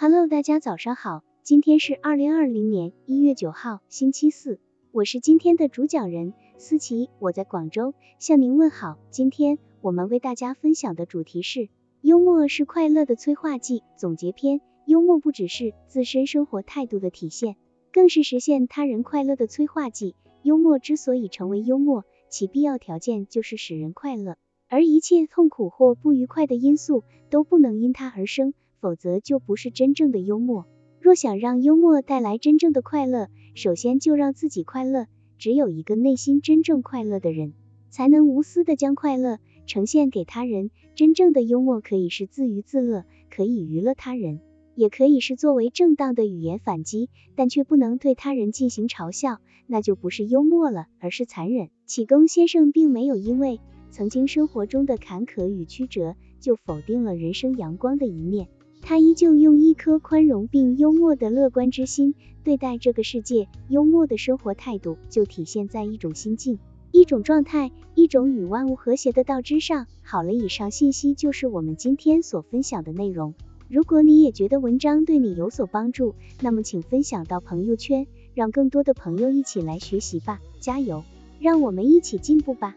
Hello，大家早上好，今天是二零二零年一月九号，星期四，我是今天的主讲人思琪，我在广州向您问好。今天我们为大家分享的主题是幽默是快乐的催化剂总结篇。幽默不只是自身生活态度的体现，更是实现他人快乐的催化剂。幽默之所以成为幽默，其必要条件就是使人快乐，而一切痛苦或不愉快的因素都不能因它而生，否则就不是真正的幽默。若想让幽默带来真正的快乐，首先就让自己快乐。只有一个内心真正快乐的人，才能无私的将快乐呈现给他人。真正的幽默可以是自娱自乐，可以娱乐他人。也可以是作为正当的语言反击，但却不能对他人进行嘲笑，那就不是幽默了，而是残忍。启功先生并没有因为曾经生活中的坎坷与曲折，就否定了人生阳光的一面，他依旧用一颗宽容并幽默的乐观之心对待这个世界。幽默的生活态度就体现在一种心境、一种状态、一种与万物和谐的道之上。好了，以上信息就是我们今天所分享的内容。如果你也觉得文章对你有所帮助，那么请分享到朋友圈，让更多的朋友一起来学习吧，加油，让我们一起进步吧。